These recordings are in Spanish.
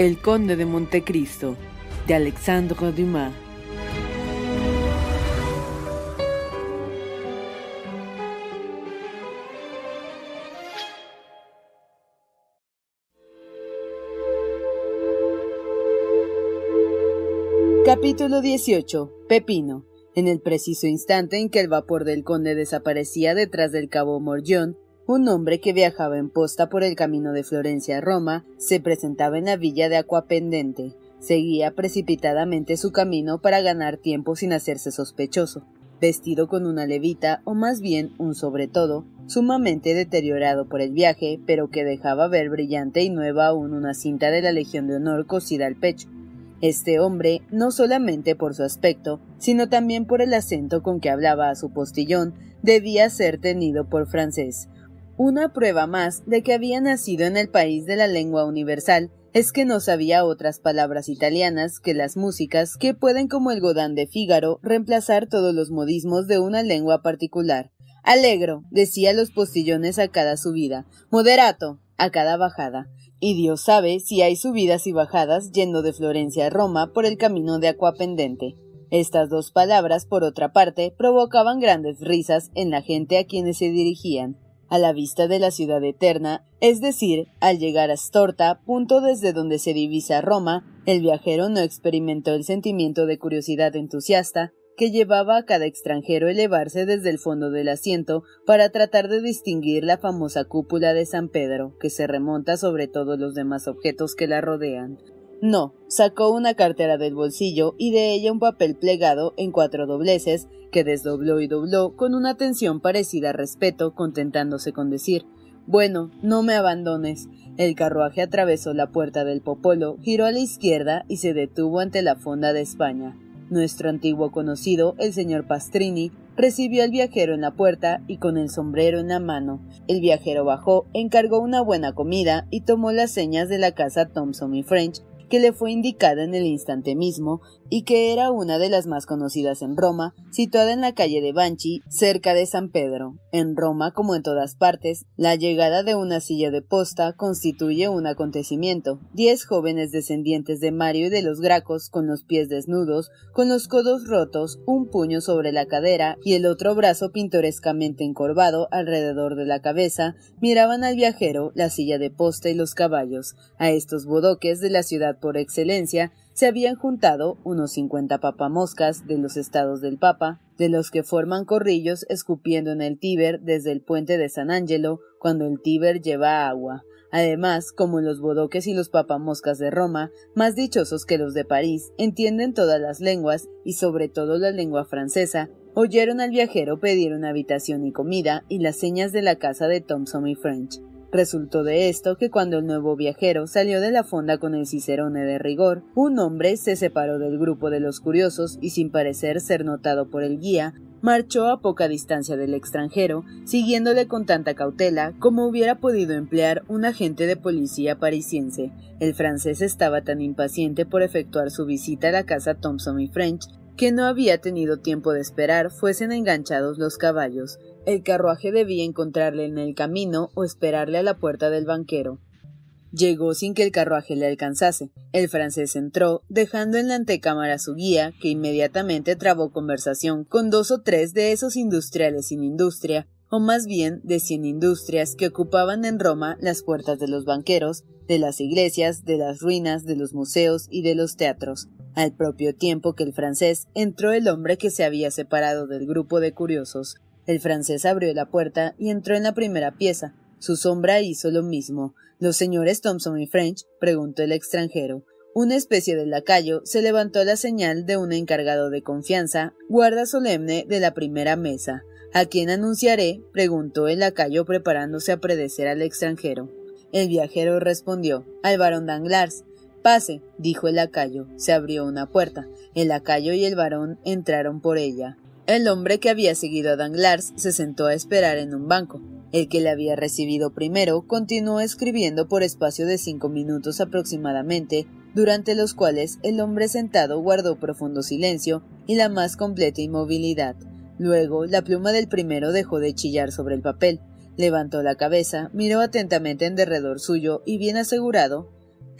El Conde de Montecristo, de Alexandre Dumas. Capítulo 18. Pepino. En el preciso instante en que el vapor del conde desaparecía detrás del cabo Morllón, un hombre que viajaba en posta por el camino de Florencia a Roma se presentaba en la villa de Aquapendente. Seguía precipitadamente su camino para ganar tiempo sin hacerse sospechoso, vestido con una levita, o más bien un sobre todo, sumamente deteriorado por el viaje, pero que dejaba ver brillante y nueva aún una cinta de la Legión de Honor cosida al pecho. Este hombre, no solamente por su aspecto, sino también por el acento con que hablaba a su postillón, debía ser tenido por francés, una prueba más de que había nacido en el país de la lengua universal es que no sabía otras palabras italianas que las músicas que pueden como el Godán de Fígaro reemplazar todos los modismos de una lengua particular. Alegro, decía los postillones a cada subida, moderato, a cada bajada. Y Dios sabe si hay subidas y bajadas yendo de Florencia a Roma por el camino de Aquapendente. Estas dos palabras, por otra parte, provocaban grandes risas en la gente a quienes se dirigían a la vista de la ciudad eterna, es decir, al llegar a Storta, punto desde donde se divisa Roma, el viajero no experimentó el sentimiento de curiosidad entusiasta que llevaba a cada extranjero elevarse desde el fondo del asiento para tratar de distinguir la famosa cúpula de San Pedro, que se remonta sobre todos los demás objetos que la rodean. No, sacó una cartera del bolsillo y de ella un papel plegado en cuatro dobleces que desdobló y dobló con una tensión parecida a respeto, contentándose con decir Bueno, no me abandones. El carruaje atravesó la puerta del Popolo, giró a la izquierda y se detuvo ante la fonda de España. Nuestro antiguo conocido, el señor Pastrini, recibió al viajero en la puerta y con el sombrero en la mano. El viajero bajó, encargó una buena comida y tomó las señas de la casa Thompson y French, que le fue indicada en el instante mismo y que era una de las más conocidas en Roma, situada en la calle de Banchi, cerca de San Pedro. En Roma, como en todas partes, la llegada de una silla de posta constituye un acontecimiento. Diez jóvenes descendientes de Mario y de los Gracos, con los pies desnudos, con los codos rotos, un puño sobre la cadera y el otro brazo pintorescamente encorvado alrededor de la cabeza, miraban al viajero, la silla de posta y los caballos. A estos bodoques de la ciudad por excelencia, se habían juntado unos cincuenta papamoscas de los estados del Papa, de los que forman corrillos escupiendo en el Tíber desde el puente de San Angelo cuando el Tíber lleva agua. Además, como los bodoques y los papamoscas de Roma, más dichosos que los de París, entienden todas las lenguas y sobre todo la lengua francesa, oyeron al viajero pedir una habitación y comida y las señas de la casa de Thompson y French. Resultó de esto que cuando el nuevo viajero salió de la fonda con el cicerone de rigor, un hombre se separó del grupo de los curiosos y sin parecer ser notado por el guía, marchó a poca distancia del extranjero, siguiéndole con tanta cautela como hubiera podido emplear un agente de policía parisiense. El francés estaba tan impaciente por efectuar su visita a la casa Thompson y French que no había tenido tiempo de esperar fuesen enganchados los caballos. El carruaje debía encontrarle en el camino o esperarle a la puerta del banquero. Llegó sin que el carruaje le alcanzase. El francés entró, dejando en la antecámara a su guía, que inmediatamente trabó conversación con dos o tres de esos industriales sin industria, o más bien de cien industrias que ocupaban en Roma las puertas de los banqueros, de las iglesias, de las ruinas, de los museos y de los teatros. Al propio tiempo que el francés entró el hombre que se había separado del grupo de curiosos. El francés abrió la puerta y entró en la primera pieza. Su sombra hizo lo mismo. ¿Los señores Thompson y French? preguntó el extranjero. Una especie de lacayo se levantó a la señal de un encargado de confianza, guarda solemne de la primera mesa. ¿A quién anunciaré? preguntó el lacayo preparándose a predecer al extranjero. El viajero respondió al barón Danglars. Pase, dijo el lacayo. Se abrió una puerta. El lacayo y el barón entraron por ella. El hombre que había seguido a Danglars se sentó a esperar en un banco. El que le había recibido primero continuó escribiendo por espacio de cinco minutos aproximadamente, durante los cuales el hombre sentado guardó profundo silencio y la más completa inmovilidad. Luego la pluma del primero dejó de chillar sobre el papel, levantó la cabeza, miró atentamente en derredor suyo y bien asegurado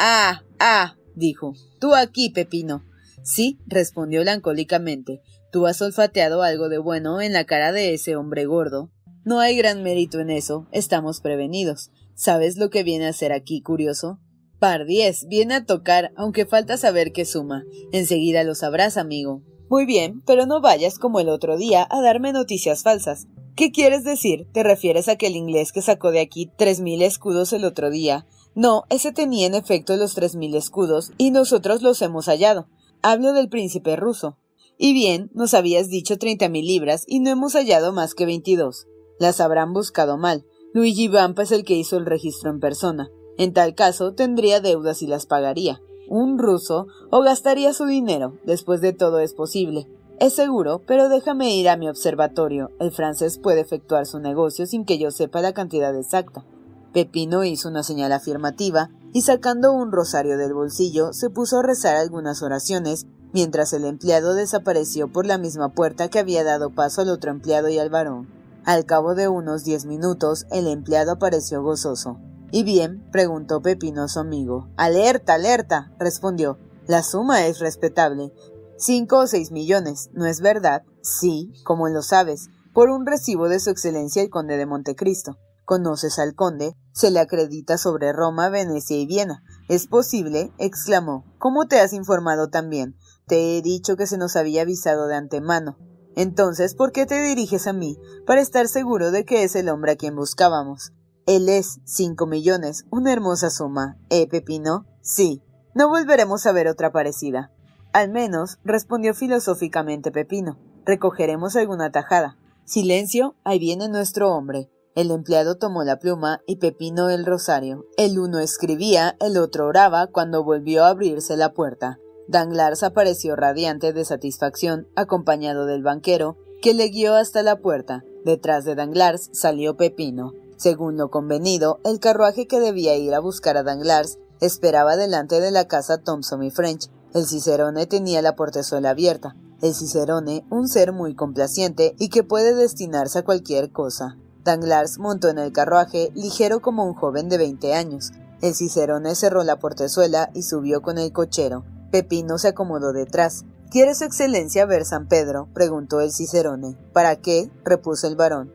Ah. ah. dijo. Tú aquí, Pepino. Sí, respondió lancólicamente. Tú has olfateado algo de bueno en la cara de ese hombre gordo. No hay gran mérito en eso, estamos prevenidos. ¿Sabes lo que viene a ser aquí, curioso? Par diez, viene a tocar, aunque falta saber qué suma. Enseguida lo sabrás, amigo. Muy bien, pero no vayas como el otro día a darme noticias falsas. ¿Qué quieres decir? ¿Te refieres a que el inglés que sacó de aquí tres mil escudos el otro día? No, ese tenía en efecto los tres mil escudos, y nosotros los hemos hallado. Hablo del príncipe ruso. Y bien, nos habías dicho treinta mil libras, y no hemos hallado más que veintidós. Las habrán buscado mal. Luigi Vampa es el que hizo el registro en persona. En tal caso, tendría deudas y las pagaría. Un ruso o gastaría su dinero. Después de todo es posible. Es seguro, pero déjame ir a mi observatorio. El francés puede efectuar su negocio sin que yo sepa la cantidad exacta. Pepino hizo una señal afirmativa y sacando un rosario del bolsillo se puso a rezar algunas oraciones mientras el empleado desapareció por la misma puerta que había dado paso al otro empleado y al varón. Al cabo de unos diez minutos, el empleado apareció gozoso. ¿Y bien? preguntó Pepino a su amigo. Alerta, alerta, respondió. La suma es respetable. Cinco o seis millones, ¿no es verdad? Sí, como lo sabes, por un recibo de su excelencia el conde de Montecristo. ¿Conoces al conde? Se le acredita sobre Roma, Venecia y Viena. ¿Es posible? exclamó. ¿Cómo te has informado también? Te he dicho que se nos había avisado de antemano. Entonces, ¿por qué te diriges a mí? Para estar seguro de que es el hombre a quien buscábamos. Él es cinco millones, una hermosa suma. ¿Eh, Pepino? Sí. No volveremos a ver otra parecida. Al menos, respondió filosóficamente Pepino. Recogeremos alguna tajada. Silencio, ahí viene nuestro hombre. El empleado tomó la pluma y Pepino el rosario. El uno escribía, el otro oraba cuando volvió a abrirse la puerta. Danglars apareció radiante de satisfacción, acompañado del banquero, que le guió hasta la puerta. Detrás de Danglars salió Pepino. Según lo convenido, el carruaje que debía ir a buscar a Danglars esperaba delante de la casa Thompson y French. El Cicerone tenía la portezuela abierta. El Cicerone, un ser muy complaciente y que puede destinarse a cualquier cosa. Danglars montó en el carruaje, ligero como un joven de veinte años. El Cicerone cerró la portezuela y subió con el cochero. Pepino se acomodó detrás. ¿Quiere su excelencia ver San Pedro? preguntó el Cicerone. ¿Para qué? repuso el varón.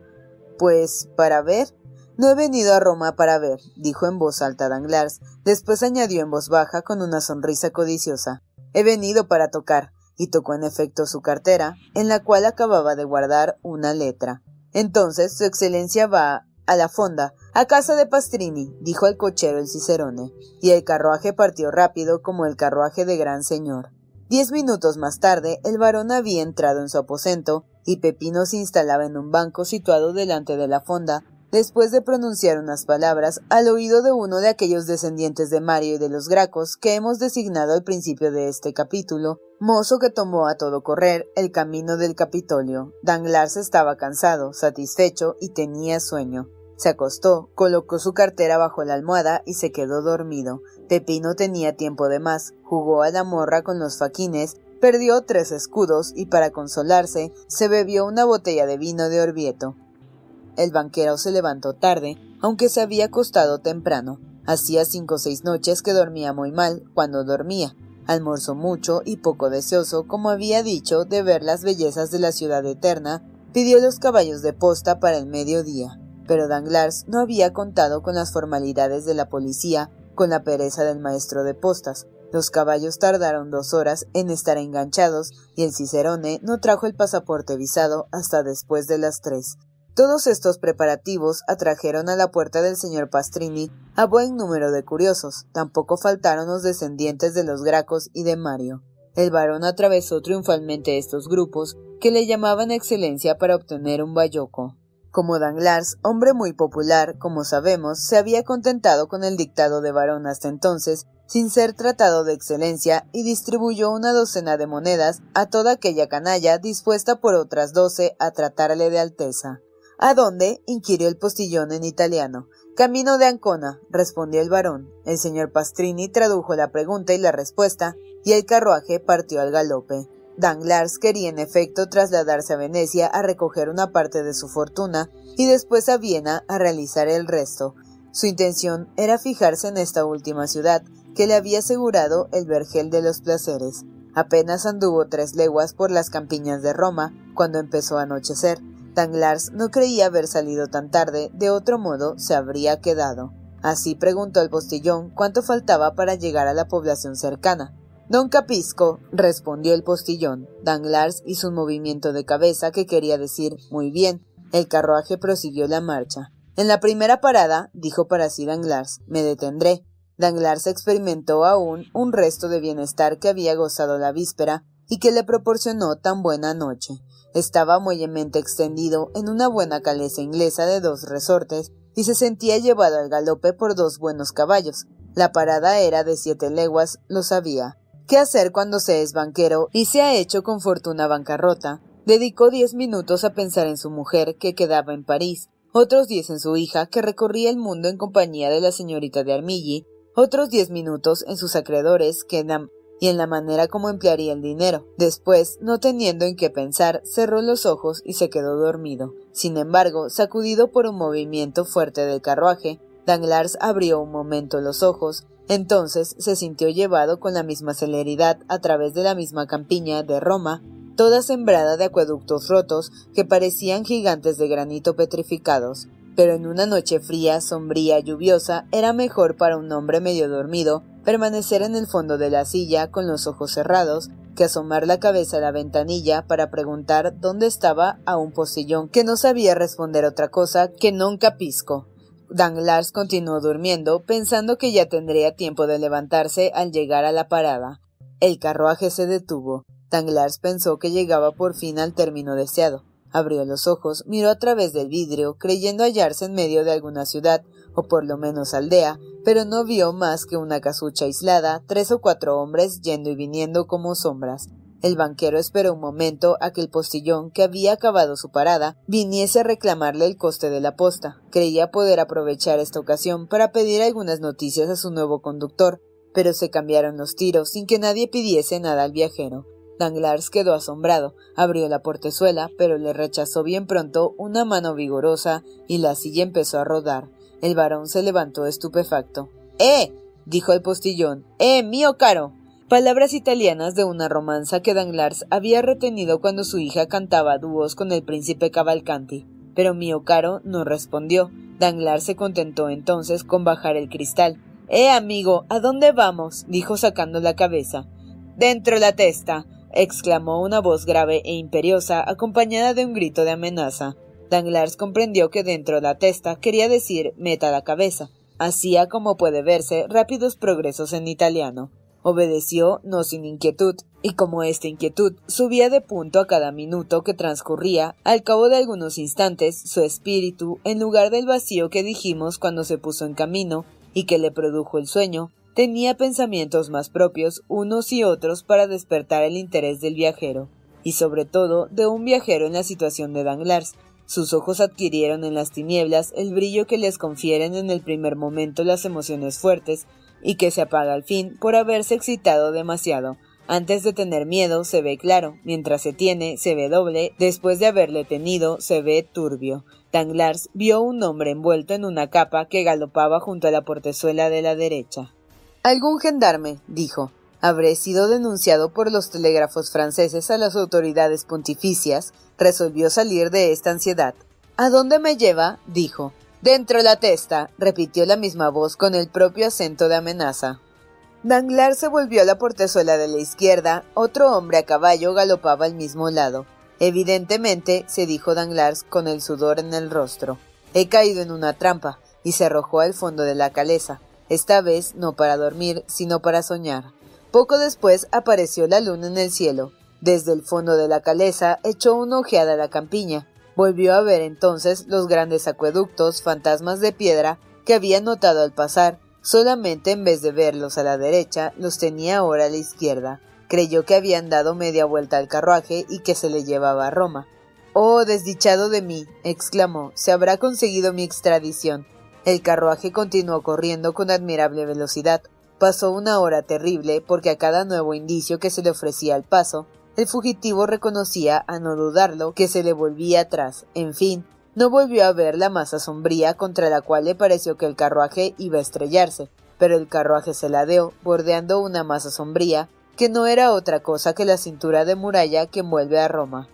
Pues para ver. No he venido a Roma para ver, dijo en voz alta Danglars. Después añadió en voz baja con una sonrisa codiciosa. He venido para tocar, y tocó en efecto su cartera, en la cual acababa de guardar una letra. Entonces, su excelencia va a la fonda, a casa de Pastrini, dijo el cochero el Cicerone, y el carruaje partió rápido como el carruaje de gran señor. Diez minutos más tarde, el varón había entrado en su aposento, y Pepino se instalaba en un banco situado delante de la fonda, después de pronunciar unas palabras al oído de uno de aquellos descendientes de Mario y de los Gracos que hemos designado al principio de este capítulo, mozo que tomó a todo correr el camino del Capitolio. Danglars estaba cansado, satisfecho y tenía sueño. Se acostó, colocó su cartera bajo la almohada y se quedó dormido. Pepino tenía tiempo de más, jugó a la morra con los faquines, perdió tres escudos y para consolarse se bebió una botella de vino de Orvieto. El banquero se levantó tarde, aunque se había acostado temprano. Hacía cinco o seis noches que dormía muy mal cuando dormía. Almorzó mucho y poco deseoso, como había dicho, de ver las bellezas de la ciudad eterna, pidió los caballos de posta para el mediodía pero Danglars no había contado con las formalidades de la policía, con la pereza del maestro de postas. Los caballos tardaron dos horas en estar enganchados y el Cicerone no trajo el pasaporte visado hasta después de las tres. Todos estos preparativos atrajeron a la puerta del señor Pastrini a buen número de curiosos. Tampoco faltaron los descendientes de los Gracos y de Mario. El varón atravesó triunfalmente estos grupos, que le llamaban excelencia para obtener un bayoco. Como Danglars, hombre muy popular, como sabemos, se había contentado con el dictado de varón hasta entonces, sin ser tratado de excelencia, y distribuyó una docena de monedas a toda aquella canalla dispuesta por otras doce a tratarle de alteza. ¿A dónde? inquirió el postillón en italiano. Camino de Ancona, respondió el varón. El señor Pastrini tradujo la pregunta y la respuesta, y el carruaje partió al galope. Danglars quería en efecto trasladarse a Venecia a recoger una parte de su fortuna y después a Viena a realizar el resto. Su intención era fijarse en esta última ciudad, que le había asegurado el vergel de los placeres. Apenas anduvo tres leguas por las campiñas de Roma cuando empezó a anochecer. Danglars no creía haber salido tan tarde, de otro modo se habría quedado. Así preguntó al postillón cuánto faltaba para llegar a la población cercana. Don Capisco, respondió el postillón. Danglars hizo un movimiento de cabeza que quería decir muy bien. El carruaje prosiguió la marcha. En la primera parada, dijo para sí Danglars, me detendré. Danglars experimentó aún un resto de bienestar que había gozado la víspera y que le proporcionó tan buena noche. Estaba muellemente extendido en una buena caleza inglesa de dos resortes y se sentía llevado al galope por dos buenos caballos. La parada era de siete leguas, lo sabía qué hacer cuando se es banquero y se ha hecho con fortuna bancarrota. Dedicó diez minutos a pensar en su mujer, que quedaba en París, otros diez en su hija, que recorría el mundo en compañía de la señorita de Armilly, otros diez minutos en sus acreedores, que y en la manera como emplearía el dinero. Después, no teniendo en qué pensar, cerró los ojos y se quedó dormido. Sin embargo, sacudido por un movimiento fuerte del carruaje, Danglars abrió un momento los ojos, entonces se sintió llevado con la misma celeridad a través de la misma campiña de Roma, toda sembrada de acueductos rotos que parecían gigantes de granito petrificados. Pero en una noche fría, sombría, lluviosa, era mejor para un hombre medio dormido permanecer en el fondo de la silla con los ojos cerrados que asomar la cabeza a la ventanilla para preguntar dónde estaba a un postillón que no sabía responder otra cosa que non capisco. Danglars continuó durmiendo, pensando que ya tendría tiempo de levantarse al llegar a la parada. El carruaje se detuvo. Danglars pensó que llegaba por fin al término deseado. Abrió los ojos, miró a través del vidrio, creyendo hallarse en medio de alguna ciudad, o por lo menos aldea, pero no vio más que una casucha aislada, tres o cuatro hombres yendo y viniendo como sombras. El banquero esperó un momento a que el postillón, que había acabado su parada, viniese a reclamarle el coste de la posta. Creía poder aprovechar esta ocasión para pedir algunas noticias a su nuevo conductor, pero se cambiaron los tiros sin que nadie pidiese nada al viajero. Danglars quedó asombrado, abrió la portezuela, pero le rechazó bien pronto una mano vigorosa y la silla empezó a rodar. El varón se levantó estupefacto. ¡Eh! dijo el postillón. ¡Eh, mío caro! Palabras italianas de una romanza que Danglars había retenido cuando su hija cantaba dúos con el príncipe Cavalcanti. Pero Mio Caro no respondió. Danglars se contentó entonces con bajar el cristal. Eh, amigo, ¿a dónde vamos? dijo sacando la cabeza. Dentro la testa. exclamó una voz grave e imperiosa, acompañada de un grito de amenaza. Danglars comprendió que dentro la testa quería decir meta la cabeza. Hacía, como puede verse, rápidos progresos en italiano. Obedeció, no sin inquietud, y como esta inquietud subía de punto a cada minuto que transcurría, al cabo de algunos instantes, su espíritu, en lugar del vacío que dijimos cuando se puso en camino, y que le produjo el sueño, tenía pensamientos más propios unos y otros para despertar el interés del viajero, y sobre todo de un viajero en la situación de Danglars. Sus ojos adquirieron en las tinieblas el brillo que les confieren en el primer momento las emociones fuertes, y que se apaga al fin por haberse excitado demasiado. Antes de tener miedo se ve claro, mientras se tiene se ve doble, después de haberle tenido se ve turbio. Danglars vio un hombre envuelto en una capa que galopaba junto a la portezuela de la derecha. Algún gendarme, dijo. Habré sido denunciado por los telégrafos franceses a las autoridades pontificias. Resolvió salir de esta ansiedad. ¿A dónde me lleva? dijo. Dentro la testa, repitió la misma voz con el propio acento de amenaza. Danglars se volvió a la portezuela de la izquierda, otro hombre a caballo galopaba al mismo lado. Evidentemente, se dijo Danglars con el sudor en el rostro, he caído en una trampa, y se arrojó al fondo de la caleza, esta vez no para dormir, sino para soñar. Poco después apareció la luna en el cielo. Desde el fondo de la caleza echó una ojeada a la campiña, Volvió a ver entonces los grandes acueductos, fantasmas de piedra, que había notado al pasar, solamente en vez de verlos a la derecha, los tenía ahora a la izquierda. Creyó que habían dado media vuelta al carruaje y que se le llevaba a Roma. Oh, desdichado de mí, exclamó, se habrá conseguido mi extradición. El carruaje continuó corriendo con admirable velocidad. Pasó una hora terrible porque a cada nuevo indicio que se le ofrecía al paso, el fugitivo reconocía, a no dudarlo, que se le volvía atrás. En fin, no volvió a ver la masa sombría contra la cual le pareció que el carruaje iba a estrellarse, pero el carruaje se ladeó, bordeando una masa sombría, que no era otra cosa que la cintura de muralla que envuelve a Roma.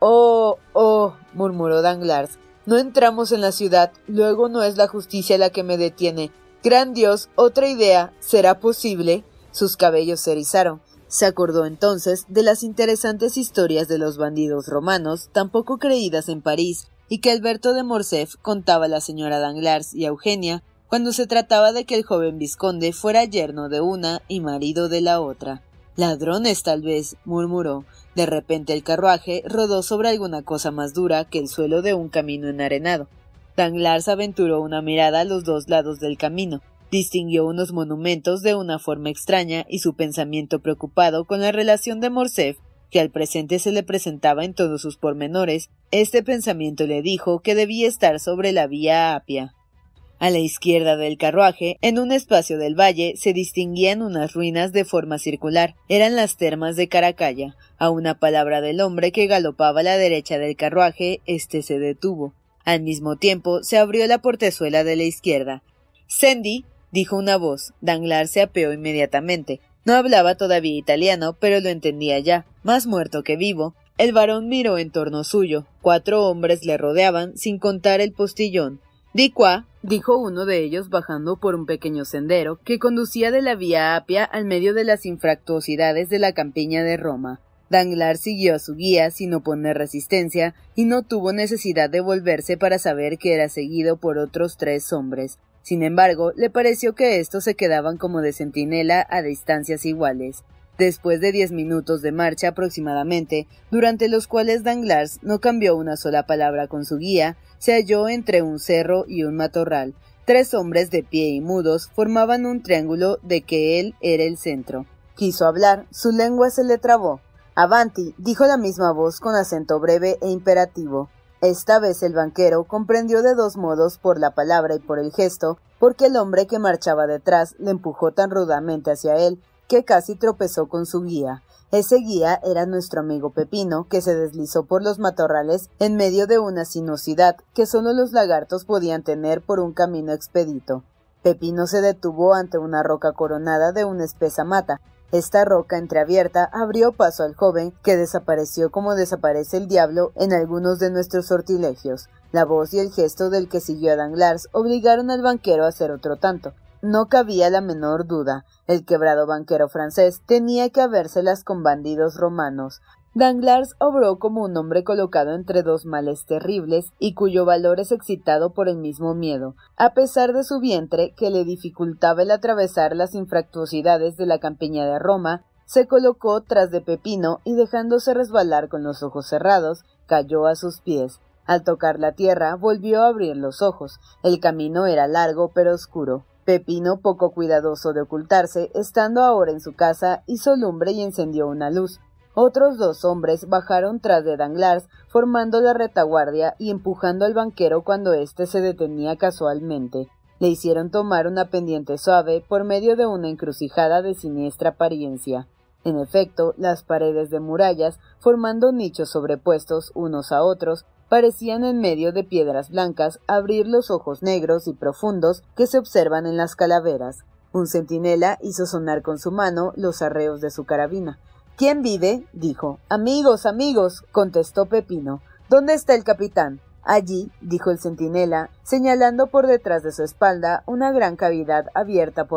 Oh, oh, murmuró Danglars, no entramos en la ciudad, luego no es la justicia la que me detiene. Gran Dios, otra idea, ¿será posible? Sus cabellos se erizaron. Se acordó entonces de las interesantes historias de los bandidos romanos, tan poco creídas en París, y que Alberto de Morcerf contaba a la señora Danglars y a Eugenia cuando se trataba de que el joven vizconde fuera yerno de una y marido de la otra. Ladrones tal vez, murmuró. De repente el carruaje rodó sobre alguna cosa más dura que el suelo de un camino enarenado. Danglars aventuró una mirada a los dos lados del camino. Distinguió unos monumentos de una forma extraña y su pensamiento preocupado con la relación de Morcerf, que al presente se le presentaba en todos sus pormenores, este pensamiento le dijo que debía estar sobre la vía Apia. A la izquierda del carruaje, en un espacio del valle, se distinguían unas ruinas de forma circular. Eran las termas de Caracalla. A una palabra del hombre que galopaba a la derecha del carruaje, éste se detuvo. Al mismo tiempo se abrió la portezuela de la izquierda. Sandy, dijo una voz. Danglars se apeó inmediatamente. No hablaba todavía italiano, pero lo entendía ya, más muerto que vivo. El varón miró en torno suyo. Cuatro hombres le rodeaban, sin contar el postillón. Di qua, dijo uno de ellos bajando por un pequeño sendero que conducía de la vía Apia al medio de las infractuosidades de la campiña de Roma. Danglars siguió a su guía sin oponer resistencia y no tuvo necesidad de volverse para saber que era seguido por otros tres hombres. Sin embargo, le pareció que estos se quedaban como de centinela a distancias iguales. Después de diez minutos de marcha aproximadamente, durante los cuales Danglars no cambió una sola palabra con su guía, se halló entre un cerro y un matorral. Tres hombres de pie y mudos formaban un triángulo de que él era el centro. Quiso hablar, su lengua se le trabó. Avanti, dijo la misma voz con acento breve e imperativo. Esta vez el banquero comprendió de dos modos por la palabra y por el gesto, porque el hombre que marchaba detrás le empujó tan rudamente hacia él que casi tropezó con su guía. Ese guía era nuestro amigo Pepino, que se deslizó por los matorrales en medio de una sinuosidad que solo los lagartos podían tener por un camino expedito. Pepino se detuvo ante una roca coronada de una espesa mata, esta roca entreabierta abrió paso al joven, que desapareció como desaparece el diablo en algunos de nuestros sortilegios. La voz y el gesto del que siguió a Danglars obligaron al banquero a hacer otro tanto. No cabía la menor duda. El quebrado banquero francés tenía que habérselas con bandidos romanos. Danglars obró como un hombre colocado entre dos males terribles y cuyo valor es excitado por el mismo miedo, a pesar de su vientre que le dificultaba el atravesar las infractuosidades de la campiña de Roma, se colocó tras de Pepino y dejándose resbalar con los ojos cerrados, cayó a sus pies. Al tocar la tierra, volvió a abrir los ojos. El camino era largo pero oscuro. Pepino, poco cuidadoso de ocultarse, estando ahora en su casa, hizo lumbre y encendió una luz. Otros dos hombres bajaron tras de Danglars, formando la retaguardia y empujando al banquero cuando éste se detenía casualmente. Le hicieron tomar una pendiente suave por medio de una encrucijada de siniestra apariencia. En efecto, las paredes de murallas, formando nichos sobrepuestos unos a otros, parecían en medio de piedras blancas abrir los ojos negros y profundos que se observan en las calaveras. Un centinela hizo sonar con su mano los arreos de su carabina. ¿Quién vive? dijo. Amigos, amigos, contestó Pepino. ¿Dónde está el capitán? Allí, dijo el centinela, señalando por detrás de su espalda una gran cavidad abierta,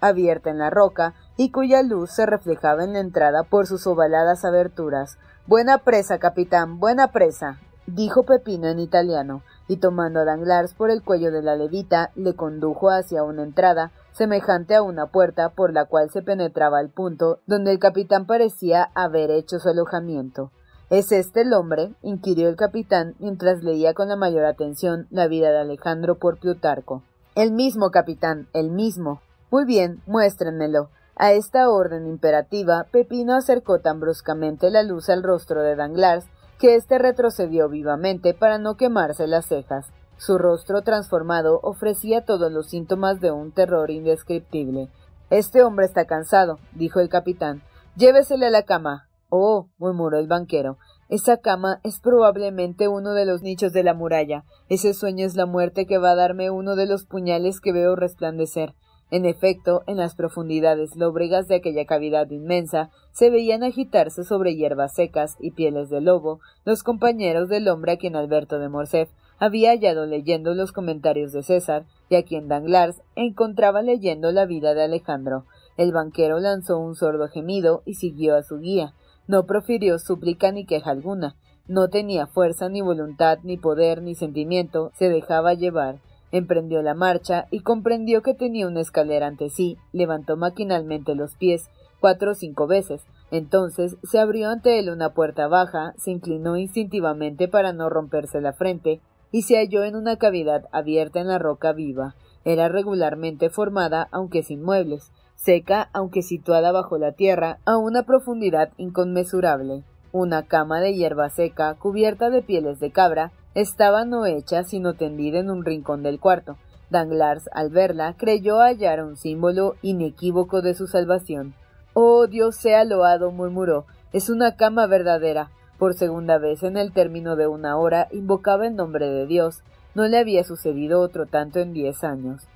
abierta en la roca y cuya luz se reflejaba en la entrada por sus ovaladas aberturas. Buena presa, capitán, buena presa, dijo Pepino en italiano, y tomando a Danglars por el cuello de la levita, le condujo hacia una entrada semejante a una puerta por la cual se penetraba al punto donde el capitán parecía haber hecho su alojamiento. ¿Es este el hombre? inquirió el capitán mientras leía con la mayor atención la vida de Alejandro por Plutarco. El mismo, capitán, el mismo. Muy bien, muéstrenmelo. A esta orden imperativa, Pepino acercó tan bruscamente la luz al rostro de Danglars que éste retrocedió vivamente para no quemarse las cejas. Su rostro transformado ofrecía todos los síntomas de un terror indescriptible. Este hombre está cansado, dijo el capitán. Llévesele a la cama. Oh, murmuró el banquero. Esa cama es probablemente uno de los nichos de la muralla. Ese sueño es la muerte que va a darme uno de los puñales que veo resplandecer. En efecto, en las profundidades lóbregas de aquella cavidad inmensa se veían agitarse sobre hierbas secas y pieles de lobo los compañeros del hombre a quien Alberto de Morcerf había hallado leyendo los comentarios de César y a quien Danglars encontraba leyendo la vida de Alejandro. El banquero lanzó un sordo gemido y siguió a su guía. No profirió súplica ni queja alguna. No tenía fuerza ni voluntad ni poder ni sentimiento. Se dejaba llevar. Emprendió la marcha y comprendió que tenía una escalera ante sí, levantó maquinalmente los pies cuatro o cinco veces, entonces se abrió ante él una puerta baja, se inclinó instintivamente para no romperse la frente, y se halló en una cavidad abierta en la roca viva. Era regularmente formada, aunque sin muebles, seca, aunque situada bajo la tierra, a una profundidad inconmensurable. Una cama de hierba seca, cubierta de pieles de cabra, estaba no hecha sino tendida en un rincón del cuarto. Danglars, al verla, creyó hallar un símbolo inequívoco de su salvación. Oh, Dios sea loado, murmuró. Es una cama verdadera. Por segunda vez en el término de una hora invocaba el nombre de Dios. No le había sucedido otro tanto en diez años.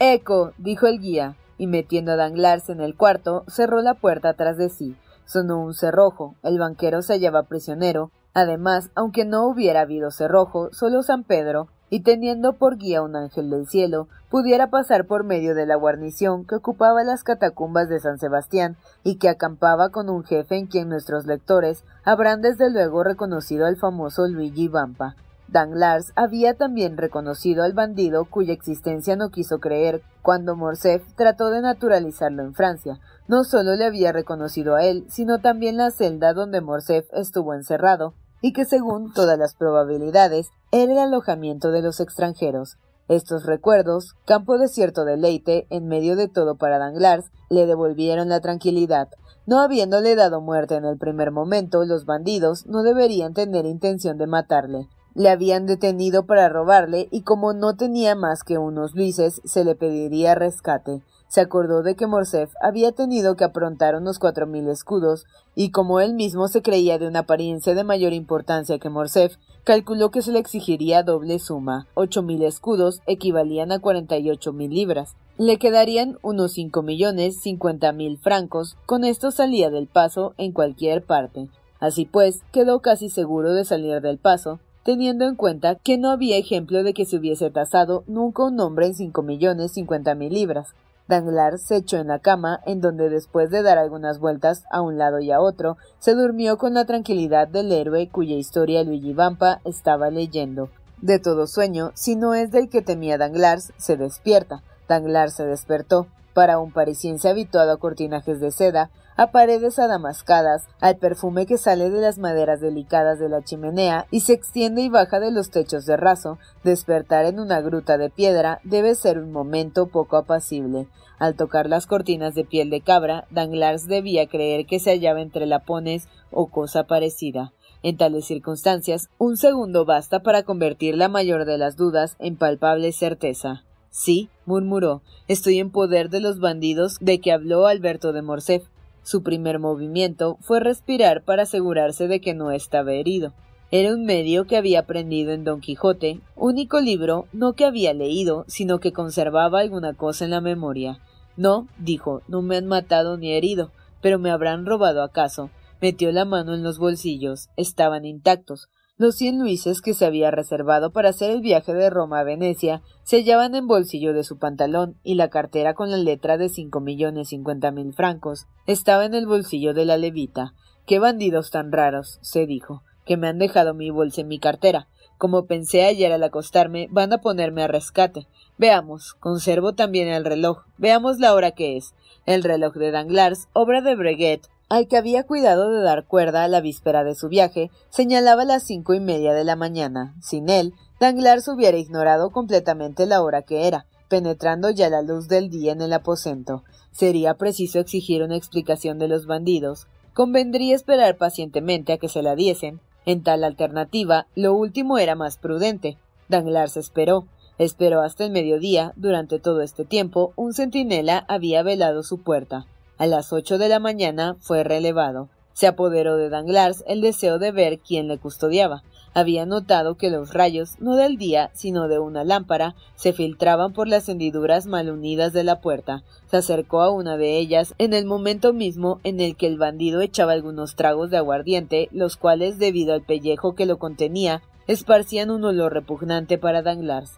Eco, dijo el guía, y metiendo a Danglars en el cuarto, cerró la puerta tras de sí. Sonó un cerrojo. El banquero se hallaba prisionero, Además, aunque no hubiera habido cerrojo, solo San Pedro, y teniendo por guía un ángel del cielo, pudiera pasar por medio de la guarnición que ocupaba las catacumbas de San Sebastián y que acampaba con un jefe en quien nuestros lectores habrán desde luego reconocido al famoso Luigi Vampa. Danglars había también reconocido al bandido cuya existencia no quiso creer cuando Morcerf trató de naturalizarlo en Francia. No solo le había reconocido a él, sino también la celda donde Morcerf estuvo encerrado, y que según todas las probabilidades era el alojamiento de los extranjeros. Estos recuerdos, campo de cierto deleite en medio de todo para Danglars, le devolvieron la tranquilidad. No habiéndole dado muerte en el primer momento, los bandidos no deberían tener intención de matarle. Le habían detenido para robarle y como no tenía más que unos luises, se le pediría rescate. Se acordó de que Morcerf había tenido que aprontar unos cuatro mil escudos, y como él mismo se creía de una apariencia de mayor importancia que Morcerf, calculó que se le exigiría doble suma. Ocho mil escudos equivalían a cuarenta y ocho mil libras. Le quedarían unos cinco millones cincuenta mil francos. Con esto salía del paso en cualquier parte. Así pues, quedó casi seguro de salir del paso, teniendo en cuenta que no había ejemplo de que se hubiese tasado nunca un hombre en cinco millones cincuenta mil libras. Danglars se echó en la cama, en donde después de dar algunas vueltas a un lado y a otro, se durmió con la tranquilidad del héroe cuya historia Luigi Vampa estaba leyendo. De todo sueño, si no es del que temía Danglars, se despierta. Danglars se despertó. Para un parisiense habituado a cortinajes de seda, a paredes adamascadas, al perfume que sale de las maderas delicadas de la chimenea y se extiende y baja de los techos de raso, despertar en una gruta de piedra debe ser un momento poco apacible. Al tocar las cortinas de piel de cabra, Danglars debía creer que se hallaba entre lapones o cosa parecida. En tales circunstancias, un segundo basta para convertir la mayor de las dudas en palpable certeza. Sí, murmuró, estoy en poder de los bandidos de que habló Alberto de Morcerf. Su primer movimiento fue respirar para asegurarse de que no estaba herido. Era un medio que había aprendido en Don Quijote, único libro no que había leído, sino que conservaba alguna cosa en la memoria. No, dijo, no me han matado ni herido, pero me habrán robado acaso. Metió la mano en los bolsillos. Estaban intactos. Los cien luises que se había reservado para hacer el viaje de Roma a Venecia se hallaban en bolsillo de su pantalón y la cartera con la letra de cinco millones cincuenta mil francos estaba en el bolsillo de la levita. Qué bandidos tan raros, se dijo, que me han dejado mi bolsa en mi cartera. Como pensé ayer al acostarme, van a ponerme a rescate. Veamos, conservo también el reloj. Veamos la hora que es. El reloj de Danglars, obra de Breguet, al que había cuidado de dar cuerda a la víspera de su viaje, señalaba las cinco y media de la mañana. Sin él, Danglars hubiera ignorado completamente la hora que era, penetrando ya la luz del día en el aposento. Sería preciso exigir una explicación de los bandidos. Convendría esperar pacientemente a que se la diesen. En tal alternativa, lo último era más prudente. Danglars esperó. Esperó hasta el mediodía. Durante todo este tiempo, un centinela había velado su puerta. A las ocho de la mañana fue relevado. Se apoderó de Danglars el deseo de ver quién le custodiaba. Había notado que los rayos, no del día, sino de una lámpara, se filtraban por las hendiduras mal unidas de la puerta. Se acercó a una de ellas en el momento mismo en el que el bandido echaba algunos tragos de aguardiente, los cuales, debido al pellejo que lo contenía, esparcían un olor repugnante para Danglars.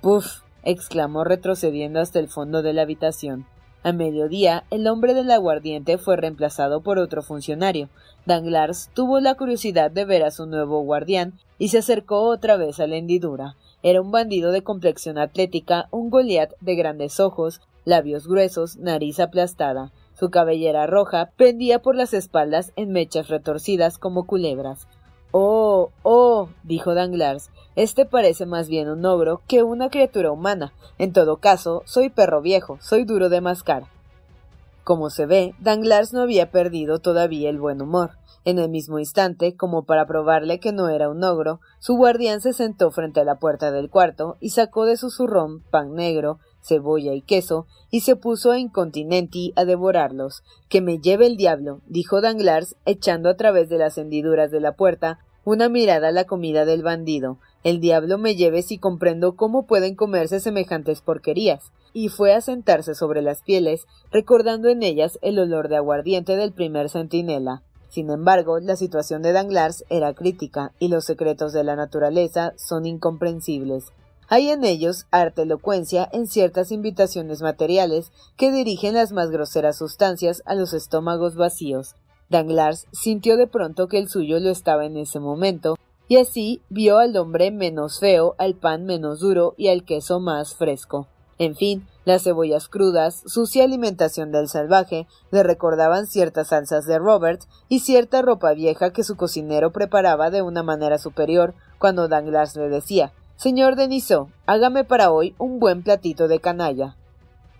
Puf. exclamó retrocediendo hasta el fondo de la habitación. A mediodía, el hombre del aguardiente fue reemplazado por otro funcionario. Danglars tuvo la curiosidad de ver a su nuevo guardián y se acercó otra vez a la hendidura. Era un bandido de complexión atlética, un Goliat de grandes ojos, labios gruesos, nariz aplastada. Su cabellera roja pendía por las espaldas en mechas retorcidas como culebras. Oh, oh, dijo Danglars, este parece más bien un ogro que una criatura humana. En todo caso, soy perro viejo, soy duro de mascar. Como se ve, Danglars no había perdido todavía el buen humor. En el mismo instante, como para probarle que no era un ogro, su guardián se sentó frente a la puerta del cuarto y sacó de su zurrón pan negro, cebolla y queso, y se puso incontinenti a devorarlos. Que me lleve el diablo, dijo Danglars, echando a través de las hendiduras de la puerta una mirada a la comida del bandido. El diablo me lleve si comprendo cómo pueden comerse semejantes porquerías. Y fue a sentarse sobre las pieles, recordando en ellas el olor de aguardiente del primer centinela. Sin embargo, la situación de Danglars era crítica, y los secretos de la naturaleza son incomprensibles. Hay en ellos arte elocuencia en ciertas invitaciones materiales que dirigen las más groseras sustancias a los estómagos vacíos. Danglars sintió de pronto que el suyo lo estaba en ese momento, y así vio al hombre menos feo, al pan menos duro y al queso más fresco. En fin, las cebollas crudas, sucia alimentación del salvaje, le recordaban ciertas salsas de Robert y cierta ropa vieja que su cocinero preparaba de una manera superior cuando Danglars le decía Señor Denisot, hágame para hoy un buen platito de canalla.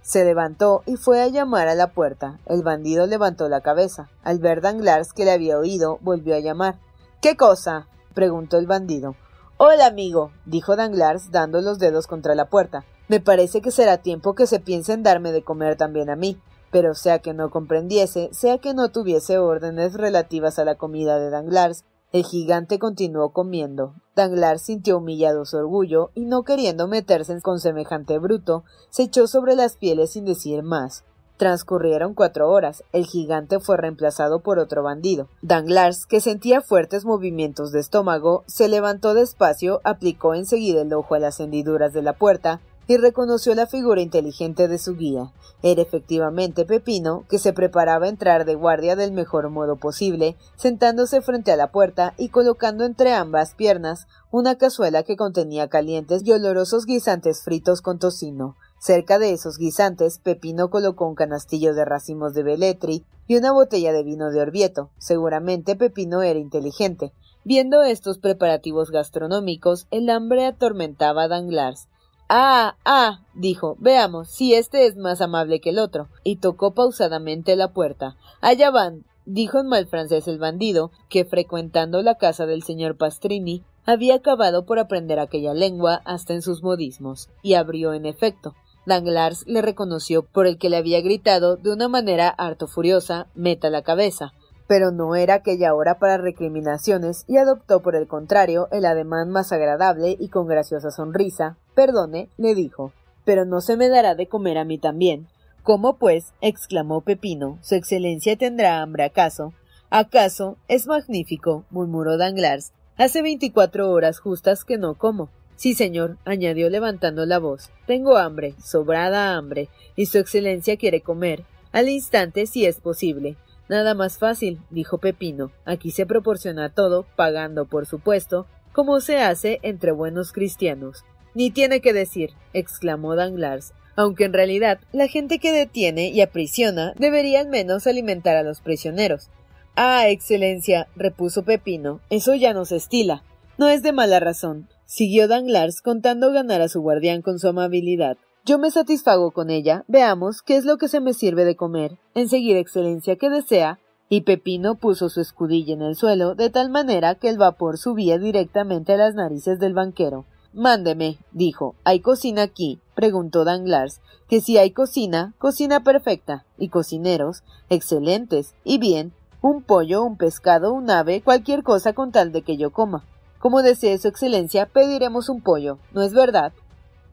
Se levantó y fue a llamar a la puerta. El bandido levantó la cabeza. Al ver Danglars que le había oído, volvió a llamar. ¿Qué cosa? preguntó el bandido. Hola, amigo, dijo Danglars, dando los dedos contra la puerta. Me parece que será tiempo que se piense en darme de comer también a mí. Pero sea que no comprendiese, sea que no tuviese órdenes relativas a la comida de Danglars, el gigante continuó comiendo. Danglars sintió humillado su orgullo y no queriendo meterse con semejante bruto, se echó sobre las pieles sin decir más. Transcurrieron cuatro horas. El gigante fue reemplazado por otro bandido. Danglars, que sentía fuertes movimientos de estómago, se levantó despacio, aplicó enseguida el ojo a las hendiduras de la puerta, y reconoció la figura inteligente de su guía. Era efectivamente Pepino, que se preparaba a entrar de guardia del mejor modo posible, sentándose frente a la puerta y colocando entre ambas piernas una cazuela que contenía calientes y olorosos guisantes fritos con tocino. Cerca de esos guisantes, Pepino colocó un canastillo de racimos de Beletri y una botella de vino de Orvieto. Seguramente Pepino era inteligente. Viendo estos preparativos gastronómicos, el hambre atormentaba a Danglars. Ah, ah, dijo, veamos si este es más amable que el otro, y tocó pausadamente la puerta. Allá van, dijo en mal francés el bandido, que frecuentando la casa del señor Pastrini, había acabado por aprender aquella lengua hasta en sus modismos, y abrió en efecto. Danglars le reconoció por el que le había gritado de una manera harto furiosa Meta la cabeza, pero no era aquella hora para recriminaciones y adoptó por el contrario el ademán más agradable y con graciosa sonrisa. Perdone, le dijo, pero no se me dará de comer a mí también. ¿Cómo pues? exclamó Pepino. ¿Su excelencia tendrá hambre acaso? ¿Acaso? Es magnífico, murmuró Danglars. Hace veinticuatro horas justas que no como. Sí, señor, añadió levantando la voz. Tengo hambre, sobrada hambre, y Su Excelencia quiere comer. Al instante, si es posible. Nada más fácil, dijo Pepino. Aquí se proporciona todo, pagando, por supuesto, como se hace entre buenos cristianos. Ni tiene que decir, exclamó Danglars, aunque en realidad la gente que detiene y aprisiona debería al menos alimentar a los prisioneros. Ah, Excelencia, repuso Pepino, eso ya no se estila. No es de mala razón. Siguió Danglars contando ganar a su guardián con su amabilidad. Yo me satisfago con ella. Veamos qué es lo que se me sirve de comer. Enseguida, Excelencia, ¿qué desea? Y Pepino puso su escudilla en el suelo de tal manera que el vapor subía directamente a las narices del banquero. Mándeme, dijo. ¿Hay cocina aquí? preguntó Danglars. Que si hay cocina, cocina perfecta. Y cocineros, excelentes. Y bien, un pollo, un pescado, un ave, cualquier cosa con tal de que yo coma. Como desee su excelencia, pediremos un pollo, ¿no es verdad?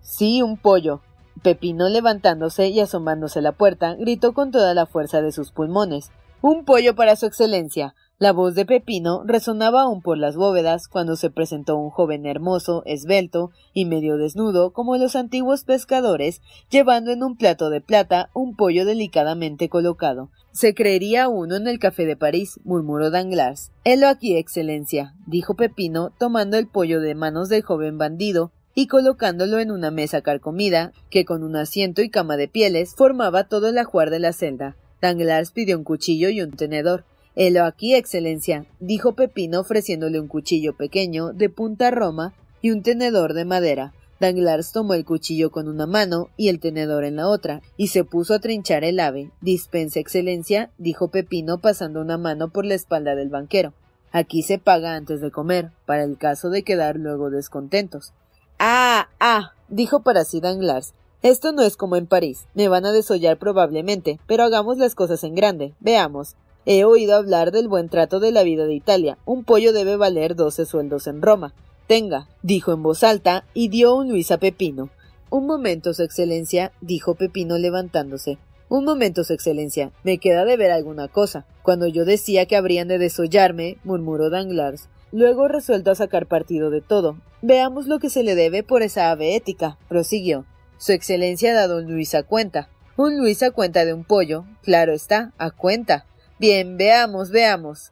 Sí, un pollo. Pepino, levantándose y asomándose a la puerta, gritó con toda la fuerza de sus pulmones. Un pollo para su excelencia. La voz de Pepino resonaba aún por las bóvedas cuando se presentó un joven hermoso, esbelto y medio desnudo como los antiguos pescadores, llevando en un plato de plata un pollo delicadamente colocado. Se creería uno en el café de París, murmuró Danglars. Helo aquí, excelencia, dijo Pepino, tomando el pollo de manos del joven bandido y colocándolo en una mesa carcomida, que con un asiento y cama de pieles formaba todo el ajuar de la celda. Danglars pidió un cuchillo y un tenedor. Helo aquí, excelencia, dijo Pepino ofreciéndole un cuchillo pequeño de punta roma y un tenedor de madera. Danglars tomó el cuchillo con una mano y el tenedor en la otra, y se puso a trinchar el ave. Dispense, excelencia, dijo Pepino pasando una mano por la espalda del banquero. Aquí se paga antes de comer, para el caso de quedar luego descontentos. Ah, ah, dijo para sí Danglars. Esto no es como en París. Me van a desollar probablemente, pero hagamos las cosas en grande. Veamos. He oído hablar del buen trato de la vida de Italia. Un pollo debe valer doce sueldos en Roma. Tenga, dijo en voz alta, y dio un Luis a Pepino. Un momento, Su Excelencia, dijo Pepino levantándose. Un momento, Su Excelencia. Me queda de ver alguna cosa. Cuando yo decía que habrían de desollarme, murmuró Danglars. Luego resuelto a sacar partido de todo. Veamos lo que se le debe por esa ave ética, prosiguió. Su Excelencia ha dado un Luis a cuenta. Un Luis a cuenta de un pollo. Claro está, a cuenta. Bien, veamos, veamos.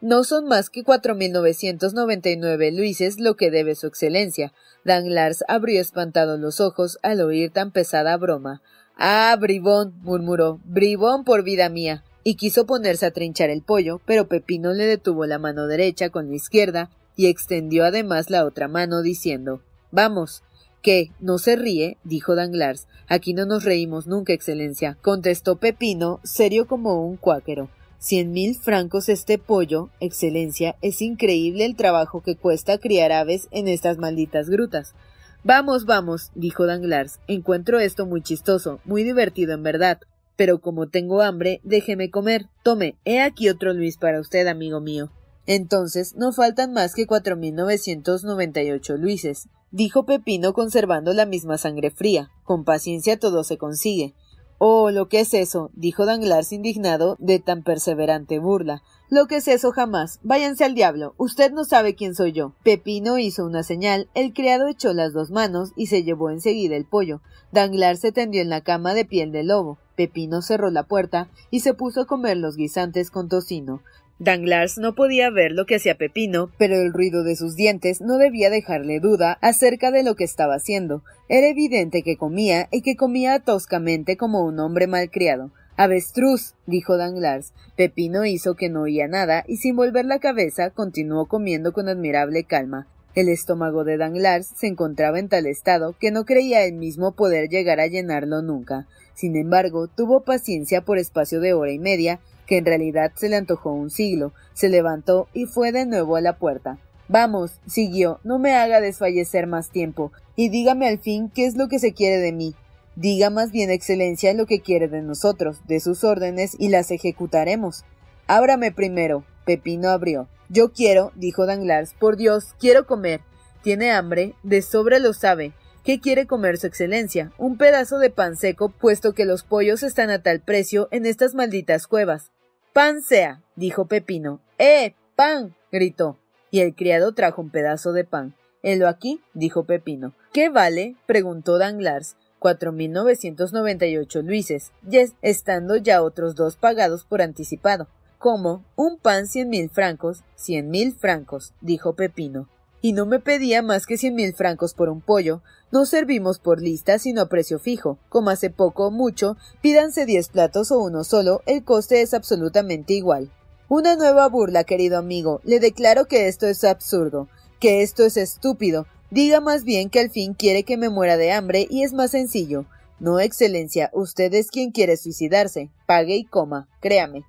No son más que cuatro mil novecientos noventa y nueve luises lo que debe su excelencia. Danglars abrió espantado los ojos al oír tan pesada broma. Ah, bribón, murmuró, bribón por vida mía. Y quiso ponerse a trinchar el pollo, pero Pepino le detuvo la mano derecha con la izquierda y extendió además la otra mano, diciendo Vamos. ¿Qué? ¿No se ríe? dijo Danglars. Aquí no nos reímos nunca, excelencia, contestó Pepino, serio como un cuáquero. Cien mil francos este pollo, Excelencia, es increíble el trabajo que cuesta criar aves en estas malditas grutas. Vamos, vamos, dijo Danglars, encuentro esto muy chistoso, muy divertido en verdad. Pero como tengo hambre, déjeme comer. Tome, he aquí otro Luis para usted, amigo mío. Entonces no faltan más que cuatro mil novecientos noventa y ocho Luises, dijo Pepino conservando la misma sangre fría. Con paciencia todo se consigue. Oh, lo que es eso, dijo Danglars indignado de tan perseverante burla. Lo que es eso jamás. Váyanse al diablo. Usted no sabe quién soy yo. Pepino hizo una señal, el criado echó las dos manos y se llevó enseguida el pollo. Danglars se tendió en la cama de piel de lobo. Pepino cerró la puerta y se puso a comer los guisantes con tocino. Danglars no podía ver lo que hacía Pepino, pero el ruido de sus dientes no debía dejarle duda acerca de lo que estaba haciendo. Era evidente que comía y que comía toscamente como un hombre malcriado. Avestruz, dijo Danglars. Pepino hizo que no oía nada y sin volver la cabeza continuó comiendo con admirable calma. El estómago de Danglars se encontraba en tal estado que no creía él mismo poder llegar a llenarlo nunca. Sin embargo, tuvo paciencia por espacio de hora y media que en realidad se le antojó un siglo, se levantó y fue de nuevo a la puerta. Vamos, siguió, no me haga desfallecer más tiempo, y dígame al fin qué es lo que se quiere de mí. Diga más bien, Excelencia, lo que quiere de nosotros, de sus órdenes, y las ejecutaremos. Ábrame primero. Pepino abrió. Yo quiero, dijo Danglars, por Dios, quiero comer. Tiene hambre, de sobre lo sabe. ¿Qué quiere comer su excelencia? Un pedazo de pan seco, puesto que los pollos están a tal precio en estas malditas cuevas. Pan sea, dijo Pepino. ¡Eh! ¡Pan! gritó. Y el criado trajo un pedazo de pan. Helo aquí, dijo Pepino. ¿Qué vale? preguntó Danglars. Cuatro mil novecientos noventa y ocho luises, yes, estando ya otros dos pagados por anticipado. ¿Cómo? Un pan cien mil francos. Cien mil francos, dijo Pepino y no me pedía más que cien mil francos por un pollo. No servimos por lista, sino a precio fijo. Como hace poco o mucho, pídanse diez platos o uno solo, el coste es absolutamente igual. Una nueva burla, querido amigo. Le declaro que esto es absurdo, que esto es estúpido. Diga más bien que al fin quiere que me muera de hambre y es más sencillo. No, Excelencia, usted es quien quiere suicidarse. Pague y coma, créame.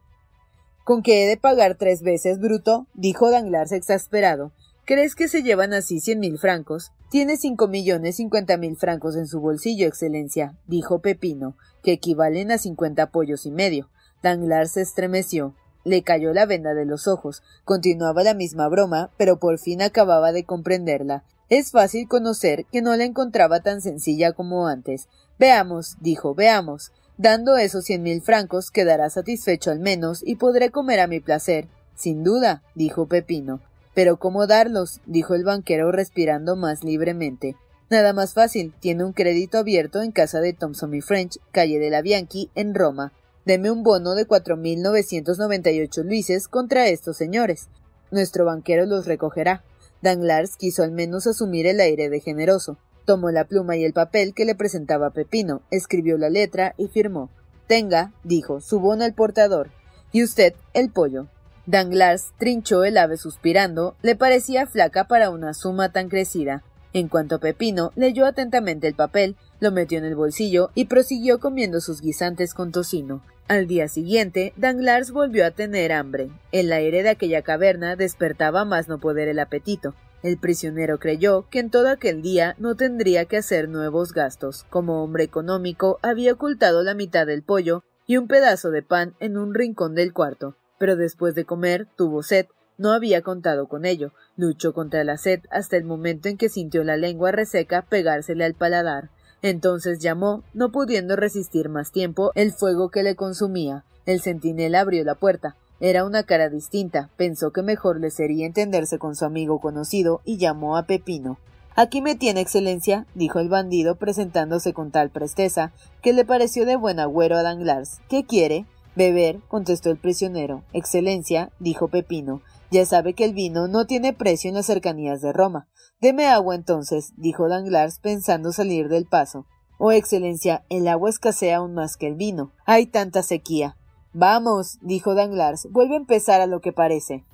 ¿Con qué he de pagar tres veces, bruto? dijo Danglars exasperado. ¿Crees que se llevan así cien mil francos? Tiene cinco millones cincuenta mil francos en su bolsillo, Excelencia, dijo Pepino, que equivalen a cincuenta pollos y medio. Danglars se estremeció. Le cayó la venda de los ojos. Continuaba la misma broma, pero por fin acababa de comprenderla. Es fácil conocer que no la encontraba tan sencilla como antes. Veamos, dijo, veamos. Dando esos cien mil francos quedará satisfecho al menos y podré comer a mi placer. Sin duda, dijo Pepino. Pero ¿cómo darlos? dijo el banquero respirando más libremente. Nada más fácil, tiene un crédito abierto en casa de Thompson y French, calle de la Bianchi, en Roma. Deme un bono de cuatro mil novecientos noventa y ocho luises contra estos señores. Nuestro banquero los recogerá. Danglars quiso al menos asumir el aire de generoso. Tomó la pluma y el papel que le presentaba Pepino, escribió la letra y firmó. Tenga, dijo, su bono al portador. Y usted el pollo. Danglars trinchó el ave suspirando, le parecía flaca para una suma tan crecida. En cuanto Pepino leyó atentamente el papel, lo metió en el bolsillo y prosiguió comiendo sus guisantes con tocino. Al día siguiente, Danglars volvió a tener hambre. El aire de aquella caverna despertaba más no poder el apetito. El prisionero creyó que en todo aquel día no tendría que hacer nuevos gastos. Como hombre económico, había ocultado la mitad del pollo y un pedazo de pan en un rincón del cuarto pero después de comer tuvo sed. No había contado con ello. Luchó contra la sed hasta el momento en que sintió la lengua reseca pegársele al paladar. Entonces llamó, no pudiendo resistir más tiempo el fuego que le consumía. El centinela abrió la puerta. Era una cara distinta. Pensó que mejor le sería entenderse con su amigo conocido y llamó a Pepino. Aquí me tiene, Excelencia, dijo el bandido presentándose con tal presteza que le pareció de buen agüero a Danglars. ¿Qué quiere? Beber, contestó el prisionero. Excelencia, dijo Pepino, ya sabe que el vino no tiene precio en las cercanías de Roma. Deme agua entonces, dijo Danglars pensando salir del paso. Oh, Excelencia, el agua escasea aún más que el vino. Hay tanta sequía. Vamos, dijo Danglars, vuelve a empezar a lo que parece.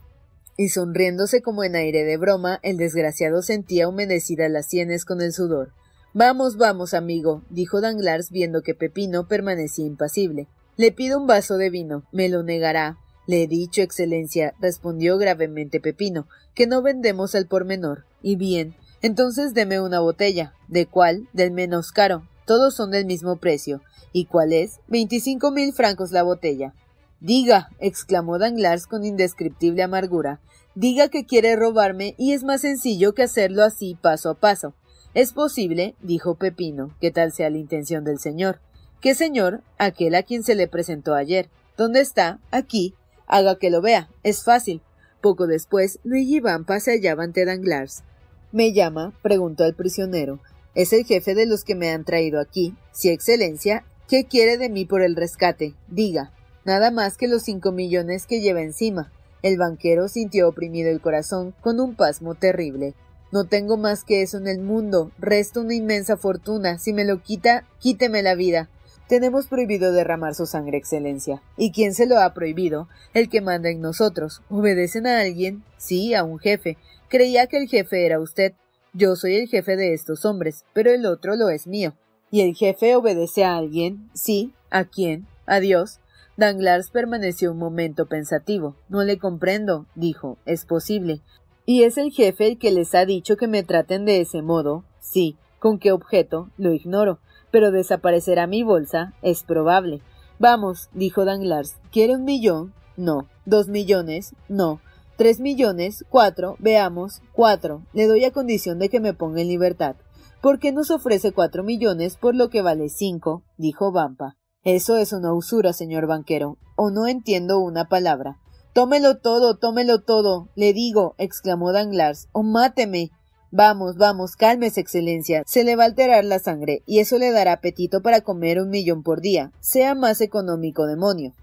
Y sonriéndose como en aire de broma, el desgraciado sentía humedecidas las sienes con el sudor. Vamos, vamos, amigo, dijo Danglars viendo que Pepino permanecía impasible. Le pido un vaso de vino. Me lo negará. Le he dicho, Excelencia, respondió gravemente Pepino, que no vendemos al por menor. Y bien, entonces deme una botella. ¿De cuál? Del menos caro. Todos son del mismo precio. ¿Y cuál es? Veinticinco mil francos la botella. Diga, exclamó Danglars con indescriptible amargura. Diga que quiere robarme y es más sencillo que hacerlo así paso a paso. Es posible, dijo Pepino, que tal sea la intención del señor. ¿Qué señor? Aquel a quien se le presentó ayer. ¿Dónde está? Aquí. Haga que lo vea. Es fácil. Poco después, Luigi Vampa se hallaba ante Danglars. ¿Me llama? preguntó el prisionero. Es el jefe de los que me han traído aquí. Si excelencia, ¿qué quiere de mí por el rescate? Diga. Nada más que los cinco millones que lleva encima. El banquero sintió oprimido el corazón con un pasmo terrible. No tengo más que eso en el mundo. Resta una inmensa fortuna. Si me lo quita, quíteme la vida. Tenemos prohibido derramar su sangre, Excelencia. ¿Y quién se lo ha prohibido? El que manda en nosotros. ¿Obedecen a alguien? Sí, a un jefe. Creía que el jefe era usted. Yo soy el jefe de estos hombres, pero el otro lo es mío. ¿Y el jefe obedece a alguien? Sí. ¿A quién? ¿A Dios? Danglars permaneció un momento pensativo. No le comprendo, dijo. Es posible. ¿Y es el jefe el que les ha dicho que me traten de ese modo? Sí. ¿Con qué objeto? Lo ignoro pero desaparecerá mi bolsa es probable. Vamos, dijo Danglars, ¿quiere un millón? No. ¿Dos millones? No. ¿Tres millones? Cuatro. Veamos. Cuatro. Le doy a condición de que me ponga en libertad. ¿Por qué nos ofrece cuatro millones por lo que vale cinco? dijo Vampa. Eso es una usura, señor banquero, o no entiendo una palabra. Tómelo todo, tómelo todo, le digo, exclamó Danglars, o máteme. Vamos, vamos, cálmese, Excelencia. Se le va a alterar la sangre, y eso le dará apetito para comer un millón por día. Sea más económico, demonio.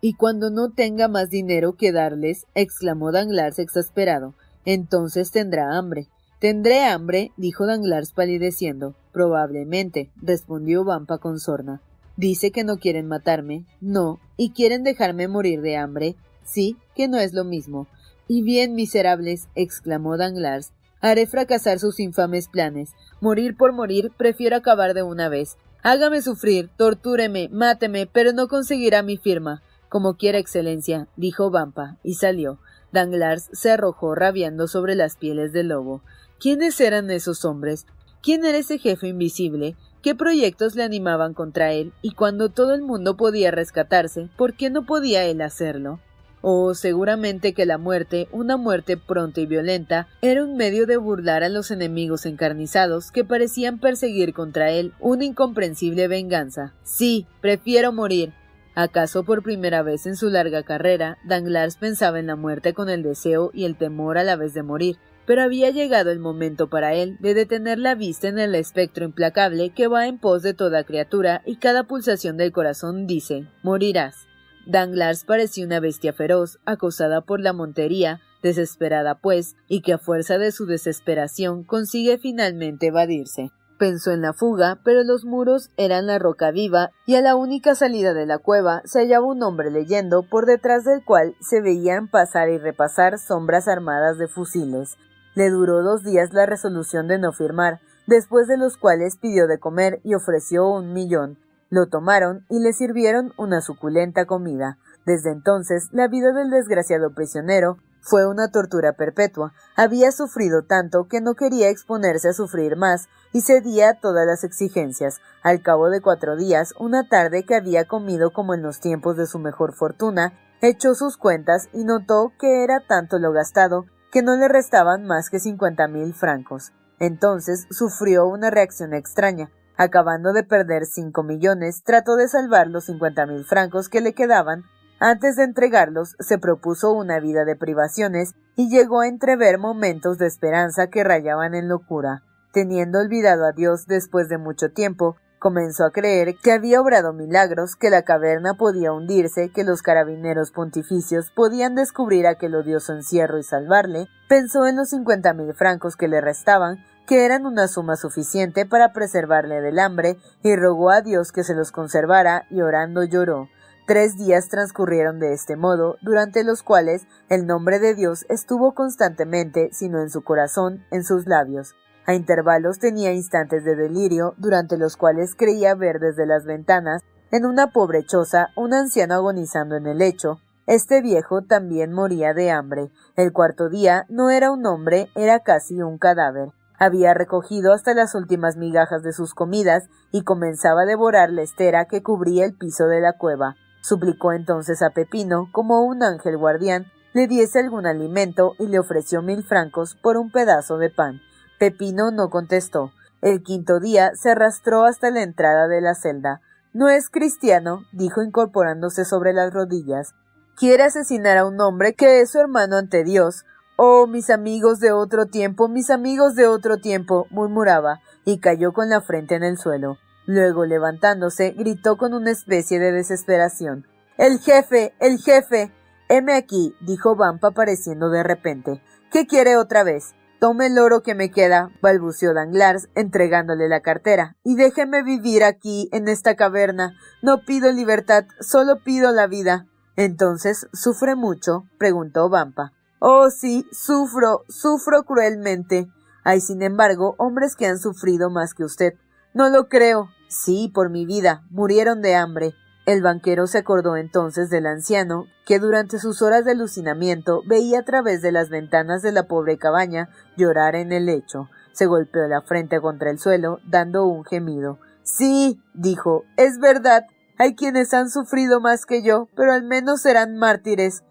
Y cuando no tenga más dinero que darles, exclamó Danglars exasperado, entonces tendrá hambre. Tendré hambre, dijo Danglars palideciendo. Probablemente, respondió Vampa con sorna. Dice que no quieren matarme. No. ¿Y quieren dejarme morir de hambre? Sí, que no es lo mismo. Y bien, miserables, exclamó Danglars, Haré fracasar sus infames planes. Morir por morir, prefiero acabar de una vez. Hágame sufrir, tortúreme, máteme, pero no conseguirá mi firma. Como quiera, Excelencia, dijo Vampa, y salió. Danglars se arrojó rabiando sobre las pieles del lobo. ¿Quiénes eran esos hombres? ¿Quién era ese jefe invisible? ¿Qué proyectos le animaban contra él? Y cuando todo el mundo podía rescatarse, ¿por qué no podía él hacerlo? O seguramente que la muerte, una muerte pronta y violenta, era un medio de burlar a los enemigos encarnizados que parecían perseguir contra él una incomprensible venganza. Sí, prefiero morir. ¿Acaso por primera vez en su larga carrera, Danglars pensaba en la muerte con el deseo y el temor a la vez de morir? Pero había llegado el momento para él de detener la vista en el espectro implacable que va en pos de toda criatura y cada pulsación del corazón dice morirás. Danglars parecía una bestia feroz, acosada por la montería, desesperada pues, y que a fuerza de su desesperación consigue finalmente evadirse. Pensó en la fuga, pero los muros eran la roca viva, y a la única salida de la cueva se hallaba un hombre leyendo, por detrás del cual se veían pasar y repasar sombras armadas de fusiles. Le duró dos días la resolución de no firmar, después de los cuales pidió de comer y ofreció un millón, lo tomaron y le sirvieron una suculenta comida. Desde entonces, la vida del desgraciado prisionero fue una tortura perpetua. Había sufrido tanto que no quería exponerse a sufrir más y cedía a todas las exigencias. Al cabo de cuatro días, una tarde que había comido como en los tiempos de su mejor fortuna, echó sus cuentas y notó que era tanto lo gastado que no le restaban más que cincuenta mil francos. Entonces sufrió una reacción extraña. Acabando de perder cinco millones, trató de salvar los cincuenta mil francos que le quedaban. Antes de entregarlos, se propuso una vida de privaciones y llegó a entrever momentos de esperanza que rayaban en locura. Teniendo olvidado a Dios después de mucho tiempo, comenzó a creer que había obrado milagros, que la caverna podía hundirse, que los carabineros pontificios podían descubrir aquel odioso encierro y salvarle, pensó en los cincuenta mil francos que le restaban, que eran una suma suficiente para preservarle del hambre, y rogó a Dios que se los conservara, y orando lloró. Tres días transcurrieron de este modo, durante los cuales el nombre de Dios estuvo constantemente, sino en su corazón, en sus labios. A intervalos tenía instantes de delirio, durante los cuales creía ver desde las ventanas, en una pobre choza, un anciano agonizando en el lecho. Este viejo también moría de hambre. El cuarto día no era un hombre, era casi un cadáver. Había recogido hasta las últimas migajas de sus comidas y comenzaba a devorar la estera que cubría el piso de la cueva. Suplicó entonces a Pepino, como un ángel guardián, le diese algún alimento y le ofreció mil francos por un pedazo de pan. Pepino no contestó. El quinto día se arrastró hasta la entrada de la celda. No es cristiano, dijo incorporándose sobre las rodillas. Quiere asesinar a un hombre que es su hermano ante Dios. Oh, mis amigos de otro tiempo, mis amigos de otro tiempo, murmuraba, y cayó con la frente en el suelo. Luego, levantándose, gritó con una especie de desesperación. El jefe, el jefe. Heme aquí, dijo Vampa apareciendo de repente. ¿Qué quiere otra vez? Tome el oro que me queda, balbuceó Danglars, entregándole la cartera, y déjeme vivir aquí, en esta caverna. No pido libertad, solo pido la vida. Entonces, ¿sufre mucho? preguntó Vampa. Oh, sí, sufro, sufro cruelmente. Hay, sin embargo, hombres que han sufrido más que usted. No lo creo. Sí, por mi vida, murieron de hambre. El banquero se acordó entonces del anciano, que durante sus horas de alucinamiento veía a través de las ventanas de la pobre cabaña llorar en el lecho. Se golpeó la frente contra el suelo, dando un gemido. Sí, dijo, es verdad. Hay quienes han sufrido más que yo, pero al menos serán mártires.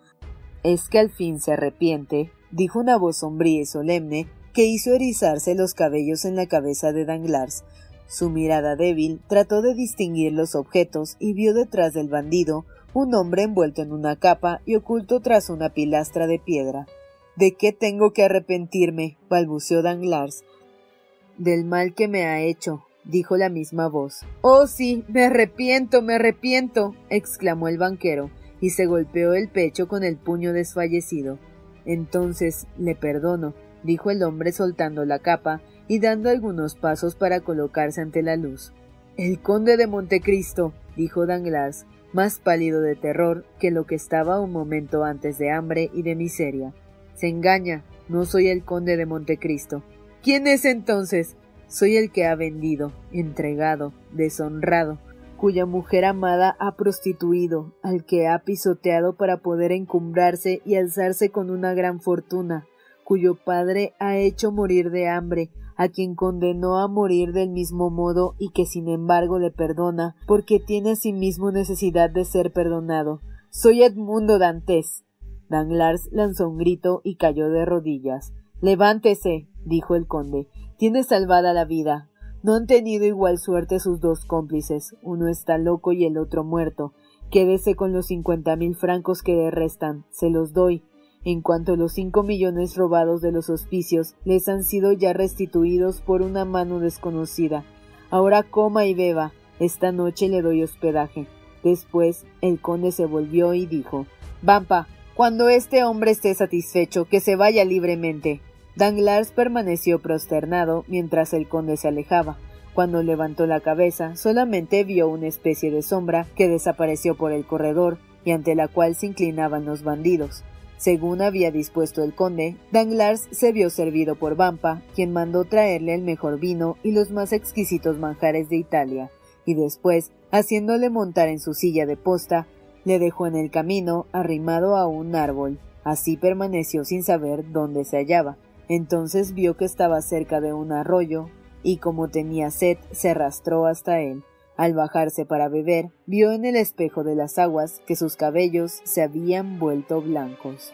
Es que al fin se arrepiente, dijo una voz sombría y solemne, que hizo erizarse los cabellos en la cabeza de Danglars. Su mirada débil trató de distinguir los objetos y vio detrás del bandido un hombre envuelto en una capa y oculto tras una pilastra de piedra. ¿De qué tengo que arrepentirme? balbuceó Danglars. Del mal que me ha hecho, dijo la misma voz. Oh sí, me arrepiento, me arrepiento, exclamó el banquero, y se golpeó el pecho con el puño desfallecido. Entonces le perdono, dijo el hombre soltando la capa y dando algunos pasos para colocarse ante la luz. El conde de Montecristo, dijo Danglars, más pálido de terror que lo que estaba un momento antes de hambre y de miseria. Se engaña, no soy el conde de Montecristo. ¿Quién es entonces? Soy el que ha vendido, entregado, deshonrado, cuya mujer amada ha prostituido, al que ha pisoteado para poder encumbrarse y alzarse con una gran fortuna, cuyo padre ha hecho morir de hambre, a quien condenó a morir del mismo modo y que sin embargo le perdona, porque tiene asimismo necesidad de ser perdonado. Soy Edmundo Dantes. Danglars lanzó un grito y cayó de rodillas. Levántese, dijo el conde. Tiene salvada la vida. No han tenido igual suerte sus dos cómplices. Uno está loco y el otro muerto. Quédese con los cincuenta mil francos que le restan. Se los doy en cuanto los cinco millones robados de los hospicios les han sido ya restituidos por una mano desconocida. Ahora coma y beba. Esta noche le doy hospedaje. Después el conde se volvió y dijo Vampa, cuando este hombre esté satisfecho, que se vaya libremente. Danglars permaneció prosternado mientras el conde se alejaba. Cuando levantó la cabeza, solamente vio una especie de sombra que desapareció por el corredor y ante la cual se inclinaban los bandidos. Según había dispuesto el conde, Danglars se vio servido por Vampa, quien mandó traerle el mejor vino y los más exquisitos manjares de Italia, y después, haciéndole montar en su silla de posta, le dejó en el camino arrimado a un árbol. Así permaneció sin saber dónde se hallaba. Entonces vio que estaba cerca de un arroyo, y como tenía sed, se arrastró hasta él. Al bajarse para beber, vio en el espejo de las aguas que sus cabellos se habían vuelto blancos.